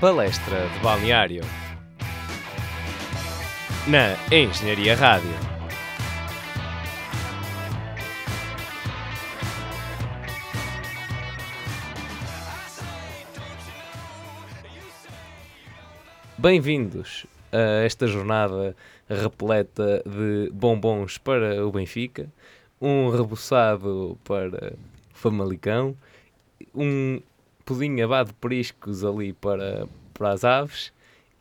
Palestra de Balneário na Engenharia Rádio. Bem-vindos a esta jornada repleta de bombons para o Benfica, um rebuçado para Famalicão, um pudim abado de periscos ali para, para as aves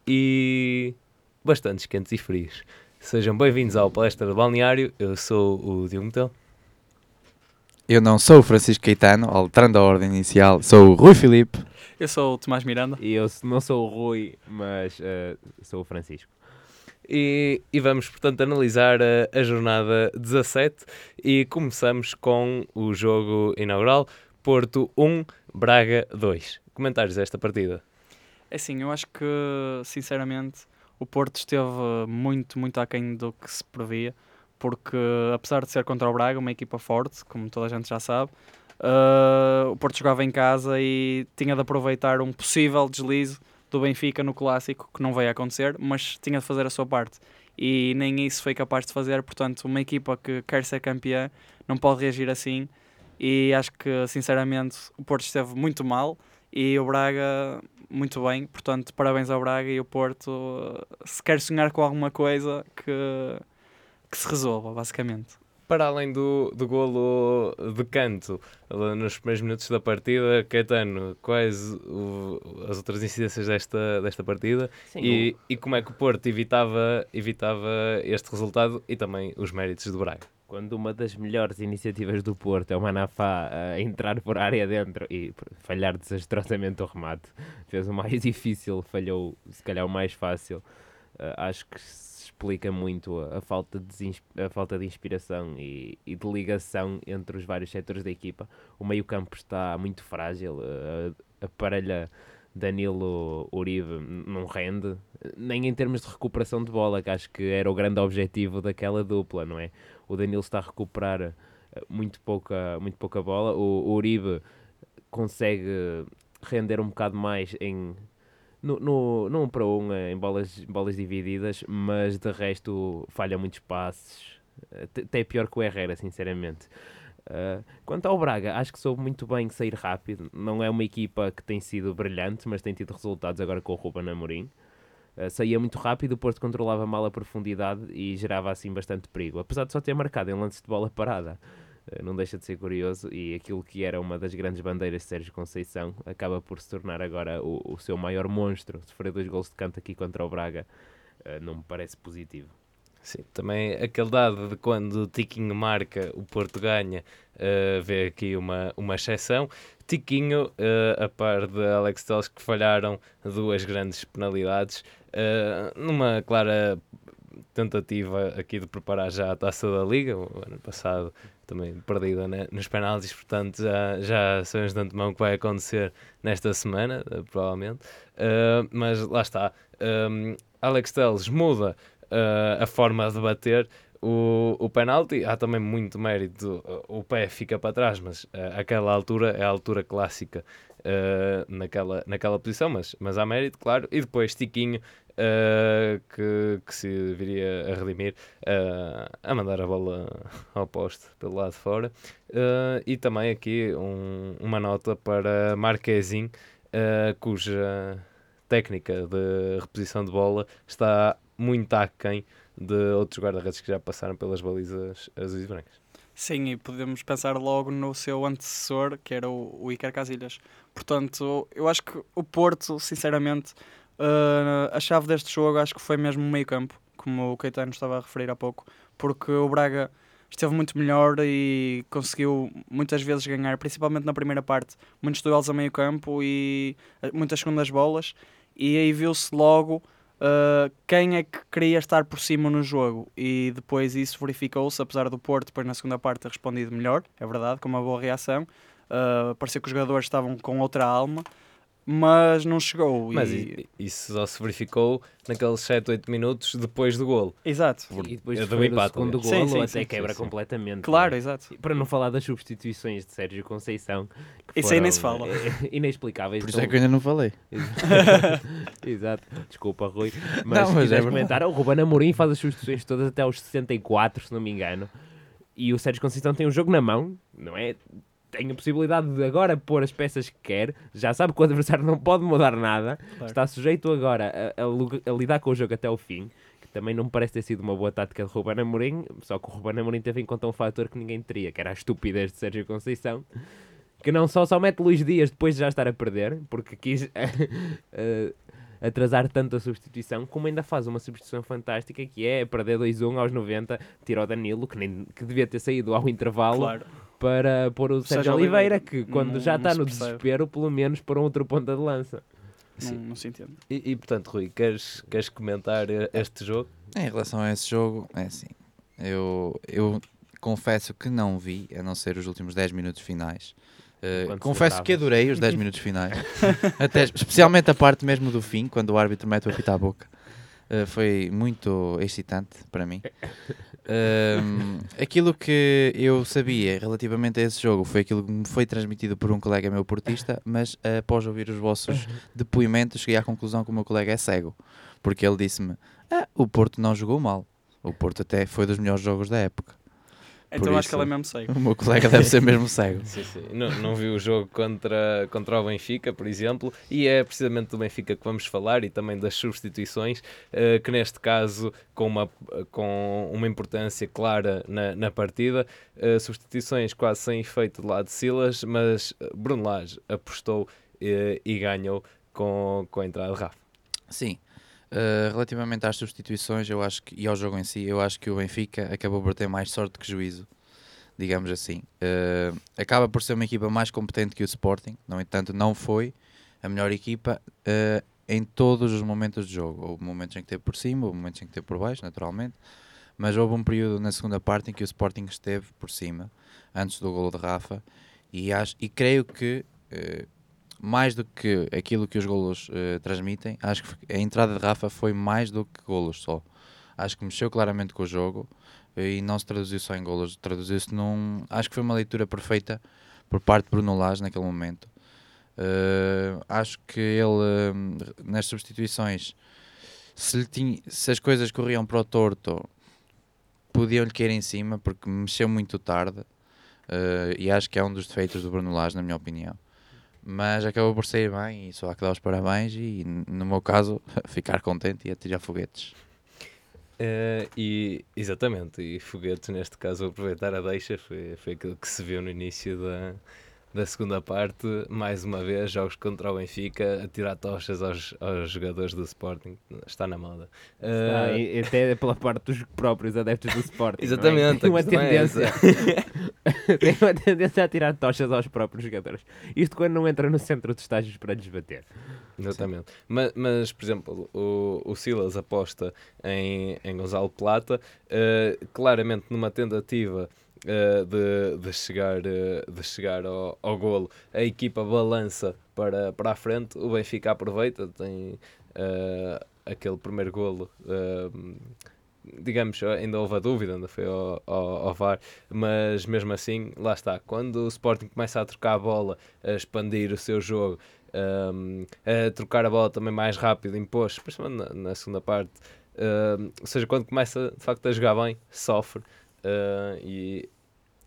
e bastantes quentes e frios. Sejam bem-vindos ao Palestra de Balneário, eu sou o Diogo Metel. Eu não sou o Francisco Caetano, alterando a ordem inicial, sou o Rui Filipe. Eu sou o Tomás Miranda. E eu não sou o Rui, mas uh, sou o Francisco. E, e, vamos, portanto, analisar a, a, jornada 17 e começamos com o jogo inaugural Porto 1, Braga 2. Comentários desta partida? É sim, eu acho que, sinceramente, o Porto esteve muito, muito aquém do que se previa, porque apesar de ser contra o Braga, uma equipa forte, como toda a gente já sabe, uh, o Porto jogava em casa e tinha de aproveitar um possível deslize do Benfica no clássico, que não veio acontecer, mas tinha de fazer a sua parte. E nem isso foi capaz de fazer, portanto, uma equipa que quer ser campeã não pode reagir assim. E acho que, sinceramente, o Porto esteve muito mal e o Braga muito bem. Portanto, parabéns ao Braga e o Porto. Se quer sonhar com alguma coisa, que, que se resolva, basicamente para além do, do golo de canto nos primeiros minutos da partida, Caetano, quais o, as outras incidências desta, desta partida Sim, e, o... e como é que o Porto evitava, evitava este resultado e também os méritos do Braga? Quando uma das melhores iniciativas do Porto é o Manafá a entrar por área dentro e falhar desastrosamente o remate, fez o mais difícil, falhou se calhar o mais fácil. Uh, acho que explica muito a, a falta, de, a falta de inspiração e, e, de ligação entre os vários setores da equipa. O meio-campo está muito frágil, a, a parelha Danilo Uribe não rende, nem em termos de recuperação de bola, que acho que era o grande objetivo daquela dupla, não é? O Danilo está a recuperar eh, muito pouca, muito pouca bola, o, o Uribe consegue render um bocado mais em no, no, no 1 para 1 eh, em bolas, bolas divididas, mas de resto falha muitos passes. Até pior que o Herrera, sinceramente. Uh, quanto ao Braga, acho que soube muito bem sair rápido. Não é uma equipa que tem sido brilhante, mas tem tido resultados agora com o Ruben Amorim. Uh, saía muito rápido, o Porto controlava mal a profundidade e gerava assim bastante perigo. Apesar de só ter marcado em lances de bola parada. Eh, não deixa de ser curioso e aquilo que era uma das grandes bandeiras de Sérgio Conceição acaba por se tornar agora o, o seu maior monstro. Sofrer dois gols de canto aqui contra o Braga uh, não me parece positivo. Sim, também aquele dado de quando o Tiquinho marca, o Porto ganha, uh, vê aqui uma, uma exceção. Tiquinho, uh, a par de Alex Telles, que falharam duas grandes penalidades, uh, numa clara tentativa aqui de preparar já a taça da Liga, o ano passado também perdida né, nos penaltis, portanto já, já sabemos de antemão que vai acontecer nesta semana, uh, provavelmente. Uh, mas lá está, um, Alex Telles muda uh, a forma de bater o, o penalti. Há também muito mérito, o pé fica para trás, mas aquela altura é a altura clássica naquela, naquela posição, mas, mas há mérito, claro. E depois Tiquinho uh, que, que, se viria a redimir uh, a mandar a bola ao poste pelo lado de fora. Uh, e também aqui um, uma nota para Marquezin, cuja técnica de reposição de bola está muito aquém de outros guarda-redes que já passaram pelas balizas azuis e brancas. Sim, e podemos pensar logo no seu antecessor, que era o, o Iker Casillas. Portanto, eu acho que o Porto, sinceramente, Uh, a chave deste jogo acho que foi mesmo o meio campo, como o Caetano estava a referir há pouco, porque o Braga esteve muito melhor e conseguiu muitas vezes ganhar, principalmente na primeira parte, muitos duelos a meio campo e eh, muitas segundas bolas, e aí viu-se logo uh, quem é que queria estar por cima no jogo, e depois isso verificou-se, apesar do Porto depois na segunda parte ter respondido melhor, é verdade, com uma boa reação, uh, parecia que os jogadores estavam com outra alma, mas não chegou. Mas e... isso só se verificou naqueles 7, 8 minutos depois do golo. Exato, Por- E depois é de do empate, segundo golo Sim, sim, até sim, quebra completamente. claro, né? exato. Para não falar das substituições de Sérgio Conceição. que Isso aí nem se foram, fala. eh, Inexplicáveis. Por isso é que eu ainda não falei. Exato, desculpa Rui. Mas Não, mas é comentar, o Ruben Amorim faz as substituições todas até aos 64, se não me engano. E o Sérgio Conceição tem um jogo na mão, não é? Tem a possibilidade de agora pôr as peças que quer, já sabe que o adversário não pode mudar nada, Claro. está sujeito agora a, a a lidar com o jogo até o fim, que também não me parece ter sido uma boa tática de Ruben Amorim, só que o Ruben Amorim teve em conta um fator que ninguém teria, que era a estupidez de Sérgio Conceição, que não só só mete Luís Dias depois de já estar a perder, porque quis eh, atrasar tanto a substituição, como ainda faz uma substituição fantástica, que é perder 2-1 aos 90, tira o Danilo, que, nem, que devia ter saído ao intervalo, Claro. Para pôr o Sérgio Sérgio Oliveira, Oliveira, que quando não- já não está no percebe. desespero, pelo menos por um outro ponta de lança. Não, Sim. não se entende. E, e, portanto, Rui, queres, queres comentar eh, este jogo? Em relação a esse jogo, é assim. Eu, eu confesso que não vi, a não ser os últimos 10 minutos finais. Uh, confesso que adorei os 10 minutos finais, Até, especialmente a parte mesmo do fim, quando o árbitro mete o apito à boca. Uh, foi muito excitante para mim. Um, aquilo que eu sabia relativamente a esse jogo foi aquilo que me foi transmitido por um colega meu portista, mas uh, após ouvir os vossos depoimentos, cheguei à conclusão que o meu colega é cego, porque ele disse-me: ah, o Porto não jogou mal. O Porto até foi dos melhores jogos da época. Então acho que isso- ele é mesmo cego. O meu colega deve ser mesmo cego. Sim, sim. Não, não vi o jogo contra, contra o Benfica, por exemplo, e é precisamente do Benfica que vamos falar e também das substituições, eh, que neste caso, com uma, com uma importância clara na, na partida, eh, substituições quase sem efeito do lado de Silas, mas Bruno Lage apostou eh, e ganhou com, com a entrada de Rafa. Sim. Uh, relativamente às substituições eu acho que, e ao jogo em si, eu acho que o Benfica acabou por ter mais sorte que juízo, digamos assim. Uh, acaba por ser uma equipa mais competente que o Sporting, no entanto, não foi a melhor equipa uh, em todos os momentos de jogo. Houve momentos em que teve por cima, houve momentos em que teve por baixo, naturalmente, mas houve um período na segunda parte em que o Sporting esteve por cima, antes do golo de Rafa, e, acho, e creio que. Uh, mais do que aquilo que os golos eh, transmitem, acho que a entrada de Rafa foi mais do que golos só. Acho que mexeu claramente com o jogo eh, e não se traduziu só em golos, traduziu-se num. Acho que foi uma leitura perfeita por parte de Bruno Lage naquele momento. Eh, acho que ele, nas substituições, se, tinha- se as coisas corriam para o torto, podiam-lhe cair em cima porque mexeu muito tarde. eh, e acho que é um dos defeitos do Bruno Lage, na minha opinião mas acabou por sair bem e só há que dar os parabéns e no meu caso ficar contente e atirar foguetes. Eh, e exatamente, e foguetes neste caso aproveitar a deixa, foi, foi aquilo que se viu no início da, da segunda parte, mais uma vez, jogos contra o Benfica, a tirar tochas aos, aos jogadores do Sporting, está na moda. Está, Eh, e até pela parte dos próprios adeptos do Sporting. é? Exatamente, Tem a uma é tendência. tem uma tendência a tirar tochas aos próprios jogadores. Isto quando não entra no centro de estágios para lhes bater. Exatamente. Mas, mas, por exemplo, o, o Silas aposta em, em Gonzalo Plata, eh, claramente numa tentativa eh, de, de chegar, eh, de chegar ao, ao golo, a equipa balança para, para a frente, o Benfica aproveita, tem eh, aquele primeiro golo. digamos, ainda houve a dúvida, ainda foi ao, ao, ao VAR, mas mesmo assim, lá está. Quando o Sporting começa a trocar a bola, a expandir o seu jogo, um, a trocar a bola também mais rápido, impôs, principalmente na, na segunda parte. Um, ou seja, quando começa de facto a jogar bem, sofre uh, e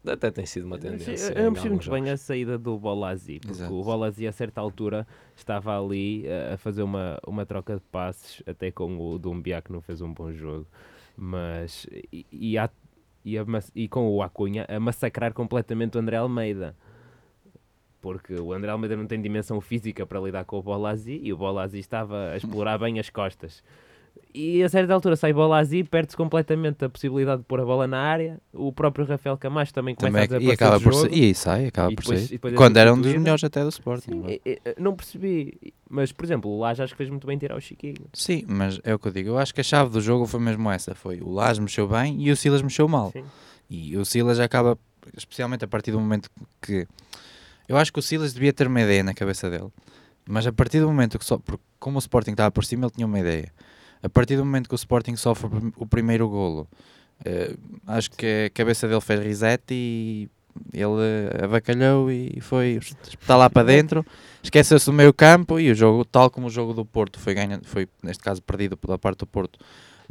até tem sido uma tendência. Eu percebo alguns muito bem a saída do Bolazi, porque Exato. o Bolazi a certa altura estava ali eh, a fazer uma, uma troca de passes, até com o Dumbia que não fez um bom jogo, mas e, e, a- e, a e com o Acunha a massacrar completamente o André Almeida. Porque o André Almeida não tem dimensão física para lidar com o Bolazi e o Bolazi estava a explorar bem as costas. E a certa altura sai Bolazi, perde-se completamente a possibilidade de pôr a bola na área. O próprio Rafael Camacho também começa Também, a e desaparecer acaba do por jogo. ser, e aí sai, acaba E por depois- e depois é Quando era um dos melhores até do Sporting. Sim, não é? é- não percebi. Mas, por exemplo, o Laje acho que fez muito bem tirar o Chiquinho. Sim, mas é o que eu digo. Eu acho que a chave do jogo foi mesmo essa. Foi o Lage mexeu bem e o Silas mexeu mal. Sim. E o Silas acaba, especialmente a partir do momento que... Eu acho que o Silas devia ter uma ideia na cabeça dele. Mas a partir do momento que só, porque como o Sporting estava por cima, ele tinha uma ideia. A partir do momento que o Sporting sofre o prim- o primeiro golo, eh, acho que a cabeça dele fez reset e ele avacalhou e foi está lá para dentro, esqueceu-se do meio campo e o jogo, tal como o jogo do Porto foi ganho, foi neste caso perdido pela parte do Porto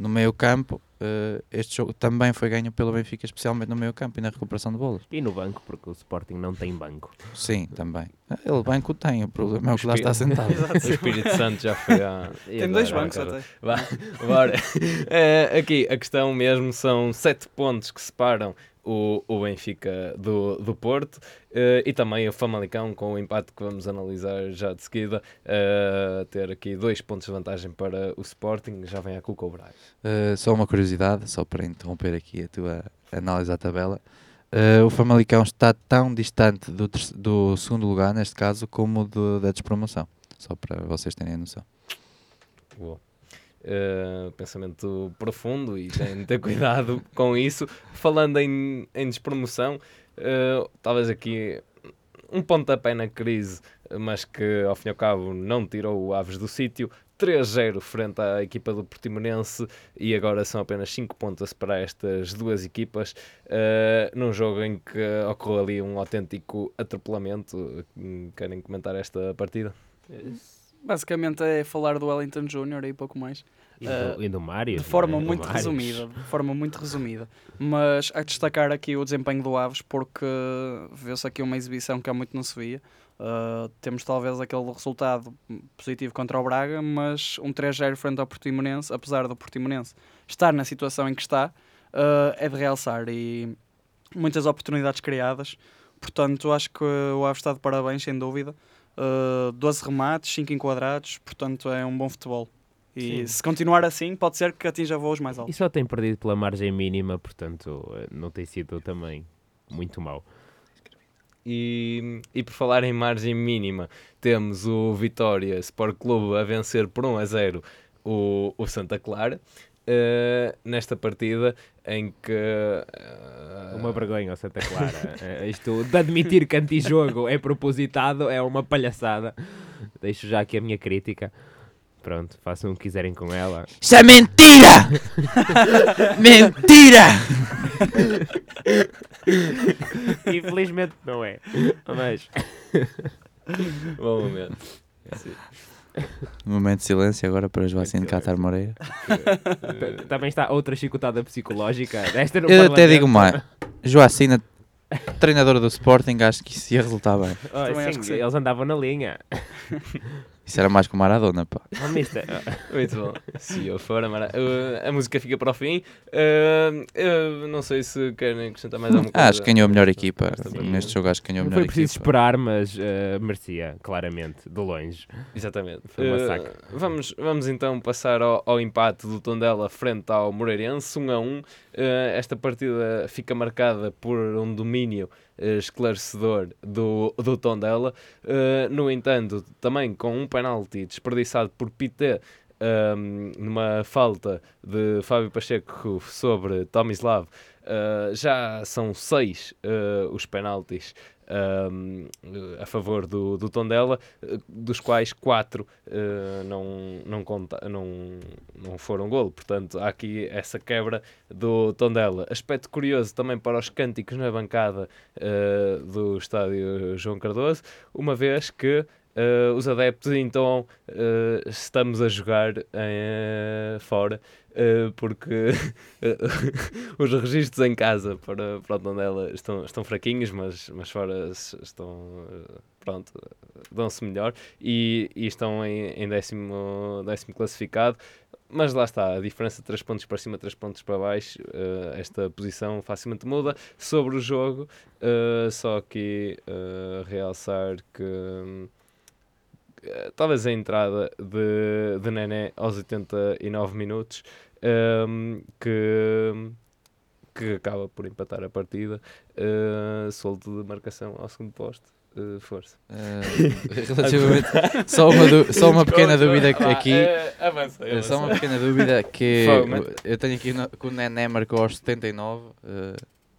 no meio campo, eh, este jogo também foi ganho pelo Benfica, especialmente no meio campo e na recuperação de bolas. E no banco, porque o Sporting não tem banco. Sim, também. Ele banco tem, o problema é o que lá está sentado. O Espírito Santo já foi à. Tem dois bancos agora. até. Vá, bora. Eh, aqui a questão mesmo são sete pontos que separam o, o Benfica do, do Porto eh, e também o Famalicão com o empate que vamos analisar já de seguida. eh, ter aqui dois pontos de vantagem para o Sporting, já vem a Cuca o Braga. Uh, só uma curiosidade, só para interromper aqui a tua análise à tabela. Uh, o Famalicão está tão distante do, do segundo lugar, neste caso, como do, da despromoção. Só para vocês terem a noção. Boa. Uh, pensamento profundo e tem de ter cuidado com isso. Falando em, em despromoção, uh, talvez aqui um pontapé na crise, mas que ao fim e ao cabo não tirou o Aves do sítio. 3-0 frente à equipa do Portimonense e agora são apenas 5 pontos para estas duas equipas uh, num jogo em que ocorreu ali um autêntico atropelamento. Querem comentar esta partida? Basicamente é falar do Wellington Júnior e pouco mais. E do, e do Mário. De forma é? Do muito resumida, de forma muito resumida. Mas a destacar aqui o desempenho do Aves, porque vê-se aqui uma exibição que há muito não se via. Uh, temos talvez aquele resultado positivo contra o Braga, mas um 3-0 frente ao Portimonense, apesar do Portimonense estar na situação em que está, uh, é de realçar e muitas oportunidades criadas. Portanto, acho que o Aves está de parabéns, sem dúvida. Uh, 12 remates, 5 enquadrados, portanto é um bom futebol. E Sim. se continuar assim, pode ser que atinja voos mais E altos. só tem perdido pela margem mínima, portanto eh, não tem sido também muito mau. E, e por falar em margem mínima, temos o Vitória Sport Clube a vencer por 1 a 0 o, o Santa Clara. Eh, nesta partida em que eh, Uma vergonha Santa Clara. Eh, Isto de admitir que antijogo é propositado é uma palhaçada. Deixo já aqui a minha crítica. Pronto, façam o que quiserem com ela. Isso é mentira! mentira! Infelizmente não é. Mas bom momento. Um momento de silêncio agora para Joacine Catar Moreira. também está outra chicotada psicológica. Desta no Eu até digo mais. Joacina, treinadora do Sporting, acho que isso ia resultar bem. Oh, sim. eles andavam na linha. Isso era mais que o Maradona, pá. Oh, mister, Muito bom. Se eu for, a, mara- eh, a música fica para o fim. Eh, não sei se querem acrescentar mais alguma coisa. Ah, acho que ganhou a melhor equipa. Partida. Neste jogo acho que ganhou a melhor foi preciso equipa. esperar, mas eh, merecia, claramente, de longe. Exatamente. Foi um Eh, massacre. vamos, vamos então passar ao, ao empate do Tondela frente ao Moreirense, 1 a 1. Eh, esta partida fica marcada por um domínio esclarecedor do, do Tondela. No entanto, também com um penalti desperdiçado por Pité ehm, numa falta de Fábio Pacheco sobre Tomislav. Uh, já são seis uh, os penaltis um, a favor do, do Tondela, uh, dos quais quatro uh, não, não, conta, não, não foram golo. Portanto, há aqui essa quebra do Tondela. Aspecto curioso também para os cânticos na bancada uh, do estádio João Cardoso, uma vez que uh, os adeptos então uh, estamos a jogar eh, fora. Uh, porque os registros em casa para, para Tondela estão, estão fraquinhos, mas, mas fora estão, uh, pronto, dão-se melhor e, e estão em, em décimo, décimo classificado. Mas lá está, a diferença de 3 pontos para cima, 3 pontos para baixo, uh, esta posição facilmente muda. Sobre o jogo, uh, só aqui uh, realçar que hum, eh, talvez a entrada de, de Nené aos 89 minutos ehm, que, que acaba por empatar a partida uh, solto de marcação ao segundo posto eh, força Eh, relativamente, só uma, du- só uma pequena dúvida aqui. eh, avança, É só uma avança. pequena dúvida que eu tenho aqui no- que o Nené marcou aos 79. eh,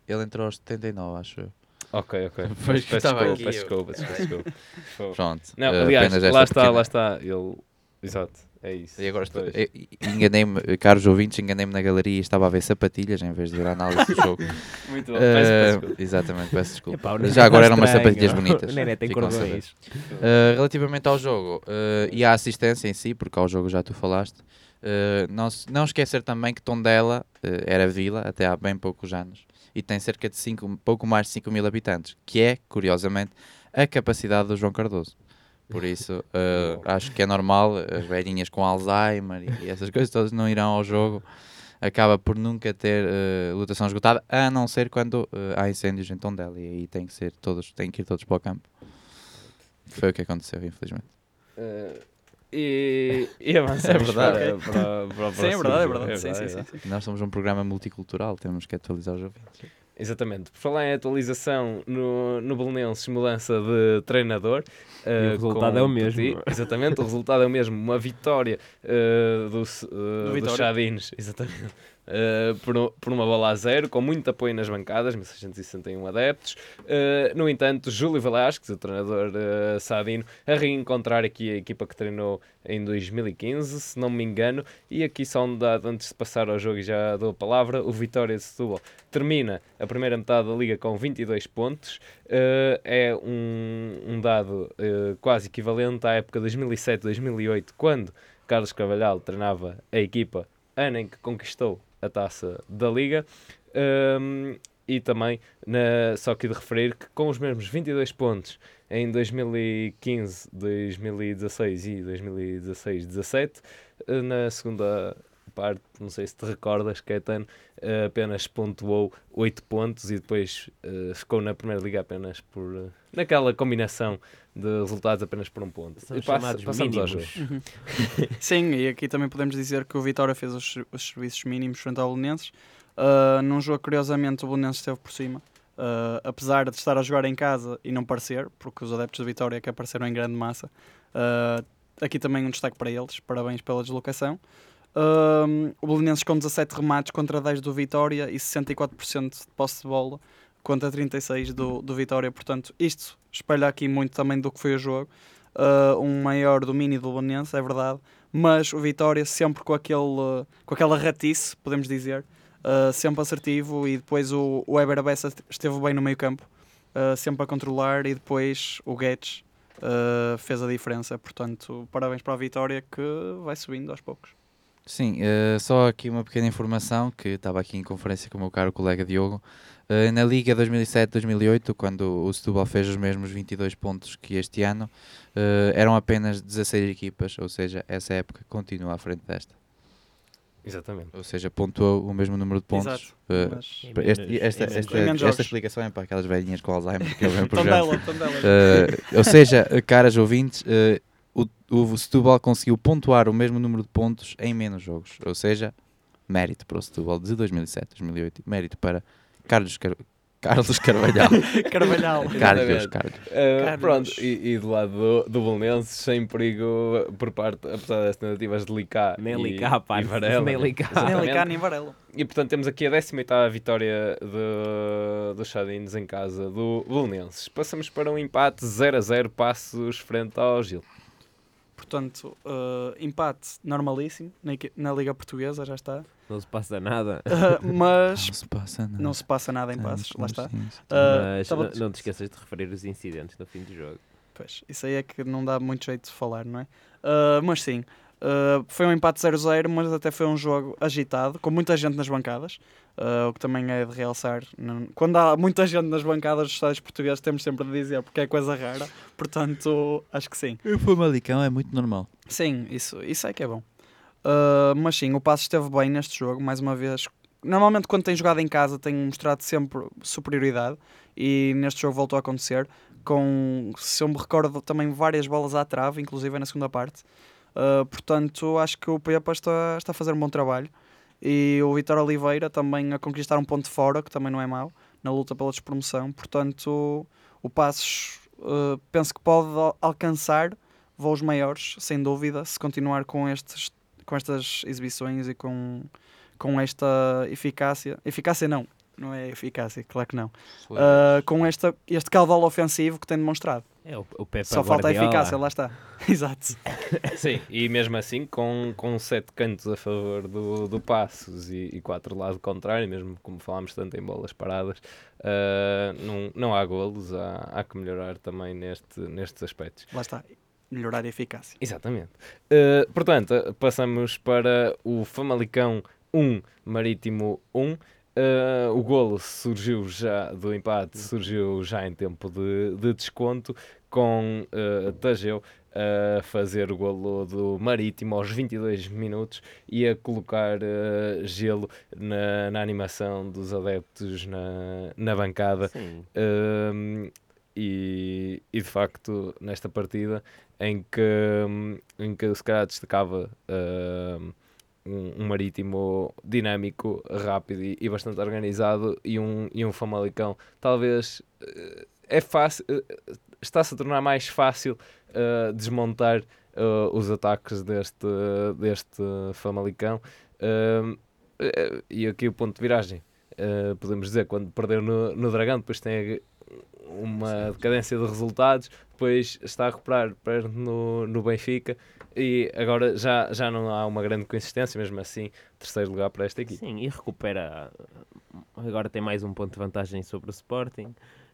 ele entrou aos 79, acho eu. Ok, ok. Pois que Peço estava desculpa, aqui, peço desculpa, peço desculpa. Pronto. Não, eh, aliás, lá está, pequena- lá está. Ele... Exato, é isso. E agora estou, eu- enganei-me, caros ouvintes, enganei-me na galeria e estava a ver sapatilhas em vez de ver a análise do jogo. Muito bom, Eh, peço, peço desculpa. exatamente, peço desculpa. Epá, Já agora eram umas sapatilhas bonitas. O Nené tem cordões. Uh, relativamente ao jogo uh, e à assistência em si, porque ao jogo já tu falaste, uh, não, não esquecer também que Tondela uh, era vila até há bem poucos anos e tem cerca de cinco, pouco mais de 5 mil habitantes, que é, curiosamente, a capacidade do João Cardoso. Por isso, uh, acho que é normal as velhinhas com Alzheimer e, e essas coisas todas não irão ao jogo. Acaba por nunca ter uh, lotação esgotada, a não ser quando uh, há incêndios em Tondela e aí tem que, ser todos, tem que ir todos para o campo. Foi o que aconteceu, infelizmente. Eh, e, e avançamos É verdade. para, para, para o Sim, é verdade, é verdade. Sim, sim, sim, sim. Nós somos um programa multicultural, temos que atualizar os ouvintes. Exatamente. Por falar em atualização no, no Belenenses, mudança de treinador. eh, o resultado com é o mesmo. Petit. Exatamente, o resultado é o mesmo. Uma vitória eh, do, s- eh, do Vitória. Chadines, exatamente. Eh, por, por uma bola a zero, com muito apoio nas bancadas, 1661 adeptos. Eh, no entanto, Júlio Velasquez, o treinador eh, sadino, a reencontrar aqui a equipa que treinou em 2015, se não me engano. E aqui só um dado antes de passar ao jogo e já dou a palavra: o Vitória de Setúbal termina a primeira metade da liga com 22 pontos. Eh, é um, um dado eh, quase equivalente à época 2007-2008, quando Carlos Carvalhal treinava a equipa, ano em que conquistou a taça da liga. Ehm, e também, na, só que de referir que com os mesmos 22 pontos em 2015, 2016 e 2016-17, eh, na segunda parte, não sei se te recordas, Caetano eh, apenas pontuou 8 pontos e depois eh, ficou na primeira liga apenas por eh, naquela combinação de resultados apenas por um ponto. São E passa- chamados passamos mínimos. jogo. Uhum. Sim, e aqui também podemos dizer que o Vitória fez os, os serviços mínimos frente ao Belenenses. Uh, num jogo, curiosamente, o Belenenses esteve por cima. Uh, apesar de estar a jogar em casa e não parecer, porque os adeptos do Vitória que apareceram em grande massa. Uh, aqui também um destaque para eles, parabéns pela deslocação. Um, o Belenenses com 17 remates contra 10 do Vitória e 64% de posse de bola contra 36 do, do Vitória. Portanto, isto espelha aqui muito também do que foi o jogo. Uh, um maior domínio do Belenenses, é verdade, mas o Vitória sempre com, aquele, com aquela ratice, podemos dizer, uh, sempre assertivo e depois o, o Eber esteve bem no meio campo, uh, sempre a controlar e depois o Guedes fez a diferença. Portanto, parabéns para a Vitória que vai subindo aos poucos. Sim, eh, só aqui uma pequena informação que estava aqui em conferência com o meu caro colega Diogo. Eh, na Liga 2007-2008, quando o Setúbal fez os mesmos 22 pontos que este ano, eh, eram apenas 16 equipas, ou seja, essa época continua à frente desta. Exatamente. Ou seja, pontuou o mesmo número de pontos. Este- esta, esta- explicação é para aquelas velhinhas com Alzheimer que eu venho por já. Tondela, Tondela. Eh, ou seja, caras ouvintes, eh, o, o Setúbal conseguiu pontuar o mesmo número de pontos em menos jogos. Ou seja, mérito para o Setúbal de 2007, 2008. Mérito para Carlos, Car... Carlos Carvalhal. Carvalhal. Carlos. Carlos. Uh, Carlos. pronto, e, e do lado do, do Belenenses, sem perigo por parte, apesar das tentativas de Licá Nem Licá, pá, e Varela. nem? Licá. Nem. Licá, nem Varela. E portanto temos aqui a 18 vitória do, do Chadines em casa do Belenenses. Passamos para um empate 0 a 0 passos frente ao Gil. Portanto, uh, empate normalíssimo na, na Liga Portuguesa, já está. Não se passa nada. Uh, mas Não se passa nada. não se passa nada em passos, lá está. Uh, Mas não, não te esqueças de referir os incidentes no fim do jogo. Pois, isso aí é que não dá muito jeito de falar, não é? Uh, mas sim, uh, foi um empate 0-0, mas até foi um jogo agitado, com muita gente nas bancadas, uh, o que também é de realçar. Quando há muita gente nas bancadas dos estádios portugueses, temos sempre de dizer, porque é coisa rara, portanto, acho que sim. O Famalicão é muito normal. Sim, isso, isso é que é bom. Uh, mas sim, o Passo esteve bem neste jogo, mais uma vez. Normalmente, quando tem jogado em casa, tem mostrado sempre superioridade e neste jogo voltou a acontecer. Com, se eu me recordo, também várias bolas à trave, inclusive na segunda parte. Uh, portanto, acho que o Pepa está, está a fazer um bom trabalho. E o Vitor Oliveira também a conquistar um ponto fora, que também não é mau, na luta pela despromoção. Portanto, o Passos uh, penso que pode al- alcançar voos maiores, sem dúvida, se continuar com, estes, com estas exibições e com, com esta eficácia. Eficácia não, não é eficácia, claro que não. Ah, com esta, este caudal ofensivo que tem demonstrado. É o, o Pepe Só falta a eficácia, lá está. Exato. Sim, e mesmo assim com, com sete cantos a favor do, do Passos e, e quatro do lado contrário, mesmo como falámos tanto em bolas paradas, ah, não, não há golos, há, há que melhorar também neste, nestes aspectos. Lá está. Melhorar a eficácia. Exatamente. Uh, portanto, uh, passamos para o Famalicão 1, Marítimo 1. Uh, o golo surgiu já do empate, surgiu já em tempo de, de desconto, com uh, Tageu a fazer o golo do Marítimo aos 22 minutos e a colocar uh, gelo na, na animação dos adeptos na, na bancada. E, e de facto, nesta partida em que, hum, em que se calhar destacava hum, um, um marítimo dinâmico, rápido e, e bastante organizado, e um, e um Famalicão, talvez eh, é fácil, eh, está-se a tornar mais fácil eh, desmontar os ataques deste, deste Famalicão. E aqui o ponto de viragem. podemos dizer, quando perdeu no, no Dragão, depois tem uma decadência de resultados, depois está a recuperar, perde no, no Benfica e agora já, já não há uma grande consistência, mesmo assim, terceiro lugar para esta equipe. Sim, e recupera. Agora tem mais um ponto de vantagem sobre o Sporting.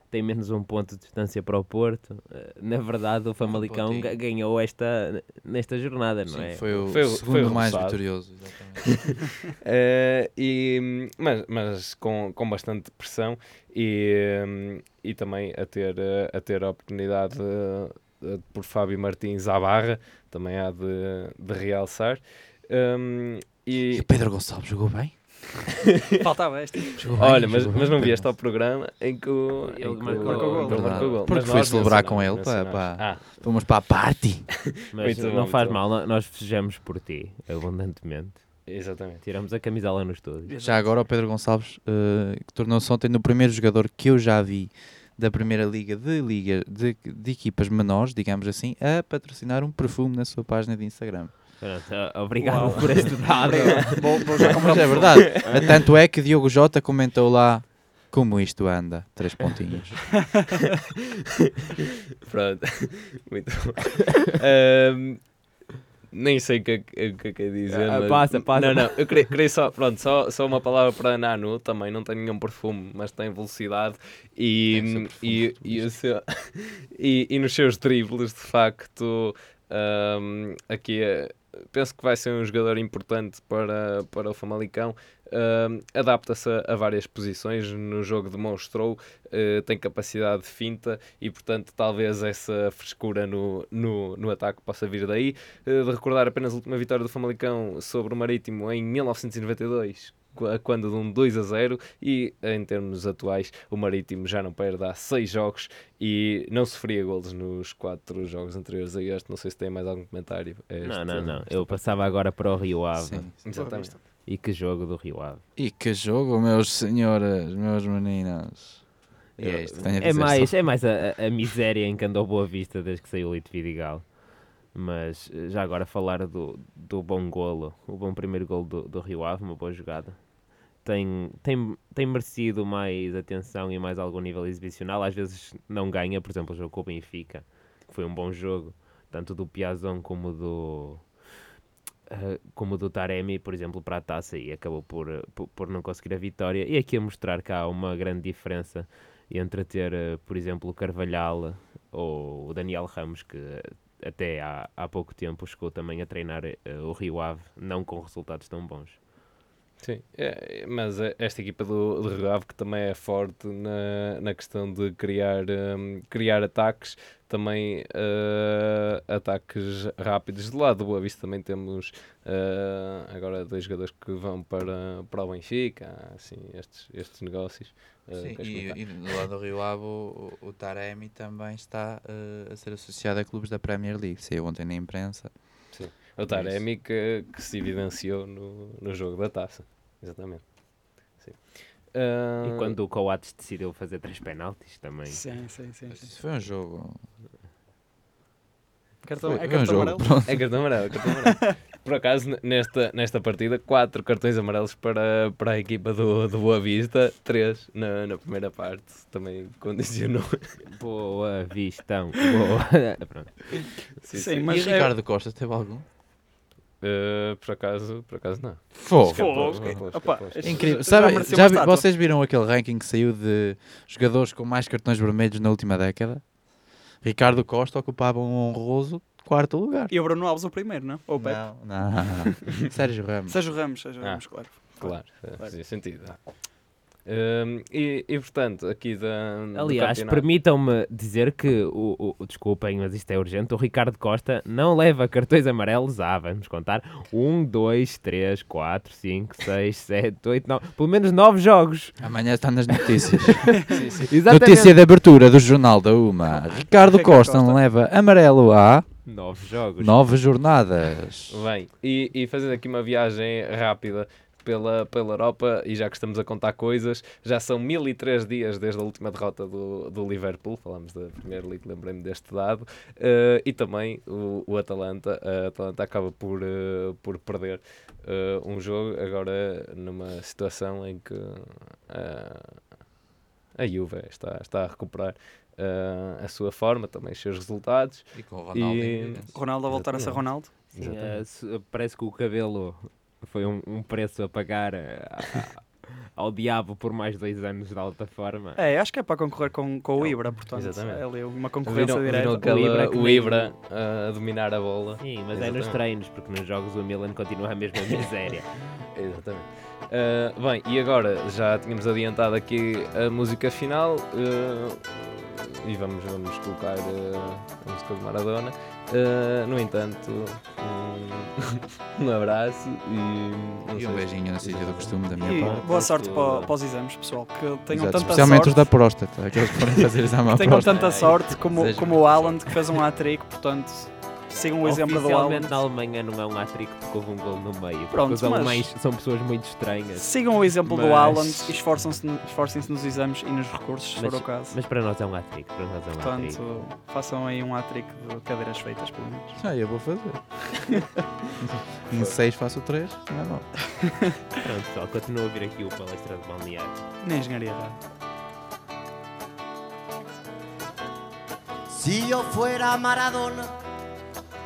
Tem menos um ponto de distância para o Porto. Eh, Na verdade, o Famalicão ga- ganhou esta, nesta jornada, não Sim, é? foi o Foi o- segundo foi o mais vitorioso. Exatamente. Eh, e, mas mas com, com bastante pressão e, e também a ter, a ter a oportunidade eh, por Fábio Martins à barra, também há de, de realçar. Hum, E e, o Pedro Gonçalves jogou bem? Faltava esta. Olha, mas, mas não vieste ao programa em que o, Ele marcou o- gol. ele marcou gol. Porque fui celebrar com ele, pá, mencionamos. pá. Ah, Vamos para a party. Mas Muito bom, não muito faz bom. mal, nós festejamos por ti, abundantemente. exatamente. Tiramos a camisola no estúdio. Já agora o Pedro Gonçalves, eh, que tornou-se ontem o primeiro jogador que eu já vi da primeira liga de, liga de, de equipas menores, digamos assim, a patrocinar um perfume na sua página de Instagram. Pronto, obrigado Uau. por este dado. Vou, vou já Mas é um verdade. Tanto é que Diogo Jota comentou lá como isto anda. Três pontinhos. Pronto, muito bom. Ahm, nem sei o que, é- que é que é dizer. Ah, mas- passa, passa. Não, não, eu queria, queria só, pronto, só, só uma palavra para Nanu, também não tem nenhum perfume, mas tem velocidade e, e, e, seu- e, e nos seus dribles, de facto, ahm, aqui é- penso que vai ser um jogador importante para, para o Famalicão. Ahm, Adapta-se a, várias posições, no jogo demonstrou, eh, tem capacidade de finta e, portanto, talvez essa frescura no, no, no ataque possa vir daí. Eh, de recordar apenas a última vitória do Famalicão sobre o Marítimo em 1992, qu- quando de um 2 a 0 e em termos atuais o Marítimo já não perde há 6 jogos e não sofria golos nos 4 jogos anteriores a este, não sei se tem mais algum comentário este- Não, não, não. Eu passava agora para o Rio Ave. Sim. Exatamente. E que jogo do Rio Ave. E que jogo, meus senhoras, meus meninos. É isto É dizer mais, só. é mais a, a- a miséria em que andou Boa Vista desde que saiu o Lito Vidigal. Mas eh, já agora falar do, do bom golo, o bom primeiro golo do, do Rio Ave, uma boa jogada. Tem, tem, tem merecido mais atenção e mais algum nível exibicional. Às vezes não ganha, por exemplo, o jogo com o Benfica, que foi um bom jogo, tanto do Piazon como do, eh, como do Taremi, por exemplo, para a taça e acabou por, eh, por, por não conseguir a vitória. E aqui a mostrar que há uma grande diferença entre ter, eh, por exemplo, o Carvalhal ou o Daniel Ramos, que até há, há pouco tempo chegou também a treinar eh, o Rio Ave, não com resultados tão bons. Sim, é, mas é- esta equipa do, do Rio Ave que também é forte na, na questão de criar, hum, criar ataques, também eh, ataques rápidos. Do lado do Boa Vista também temos eh, agora dois jogadores que vão para, para o Benfica, assim, estes, estes negócios. eh, Sim, e, e do lado do Rio Ave, o, o Taremi também está a ser associado a clubes da Premier League. Saiu ontem na imprensa. O Taremi que, que se evidenciou no, no jogo da taça. Exatamente. Sim. E Ah, quando o Coates decidiu fazer três penaltis também. Sim, sim, sim. sim. Isso foi um jogo. Cartão, Foi, é foi um cartão jogo. amarelo? É cartão amarelo, cartão amarelo. por acaso, nesta, nesta partida, quatro cartões amarelos para, para a equipa do, do Boa Vista, três na, na primeira parte, também condicionou. Boa, vistão. Boa. Pronto. Sim, Sim, sim. mas e é- Ricardo Costa teve algum? Uh, por acaso, por acaso não. Fogo. Este- Incrível. Já Sabe, vocês viram aquele ranking que saiu de jogadores com mais cartões vermelhos na última década? Ricardo Costa ocupava um honroso quarto lugar. E o Bruno Alves o primeiro, não? Ou o Pepe? Não, não. Sérgio Ramos. Sérgio Ramos, Sérgio Ah. Ramos, claro. Claro, fazia sentido. Um, e, e, portanto, aqui da. Aliás, permitam-me dizer que, o, o, o- desculpem, mas isto é urgente, o Ricardo Costa não leva cartões amarelos há, vamos contar, 1, 2, 3, 4, 5, 6, 7, 8, 9, pelo menos 9 jogos. Amanhã está nas notícias. Sim, sim. Notícia de abertura do Jornal da UMA. Ricardo Costa Costa. leva amarelo a 9 jogos. nove jornadas. Bem, e, e fazendo aqui uma viagem rápida pela, pela Europa, e já que estamos a contar coisas, já são 1003 dias desde a última derrota do, do Liverpool, falamos da Premier League, lembrei-me deste dado, eh, e também o, o Atalanta, a Atalanta acaba por, eh, por perder eh, um jogo, agora numa situação em que a Juve está, está a recuperar eh, a sua forma, também os seus resultados, E com o Ronaldo E-. Ronaldo a voltar a ser Exatamente. Ronaldo. Sim, Exatamente. se- parece que o cabelo foi um, um preço a pagar eh, a- ao diabo por mais dois anos de alta forma. É, acho que é para concorrer com, com o Ibra, portanto. Exatamente. É ali uma concorrência Viram, direta. viram aquela, O Ibra o Ibra a dominar a bola. Sim, mas é nos Exatamente. treinos, porque nos jogos o Milan continua a mesma miséria. Exatamente. Ah, bem, e agora já tínhamos adiantado aqui a música final ah, e vamos, vamos colocar ah, a música de Maradona. Ah, no entanto, um, um abraço e, E um beijinho no sítio do costume da minha E parte. boa sorte para, para os exames, pessoal. Que tenham Exato, tanta especialmente sorte. os da próstata, aqueles que forem fazer exame à que tenham próstata. tanta sorte como, como o Haaland que fez um hat-trick, portanto, sigam o exemplo do Haaland. Oficialmente na Alemanha não é um hat-trick porque houve um gol no meio. Pronto, os alemães são pessoas muito estranhas. Sigam o exemplo do Mas- Haaland e esforçam-se esforcem-se nos exames e nos recursos, se Mas- for o caso. Mas para nós é um hat-trick. Para nós é um hat-trick. Portanto, façam aí um hat-trick de cadeiras feitas, pelo menos. Ah, eu vou fazer. em 6 faço 3, não é mal. Pronto, pessoal, continuo a ouvir aqui o palestra de balneário. Na engenharia. Si yo fuera Maradona,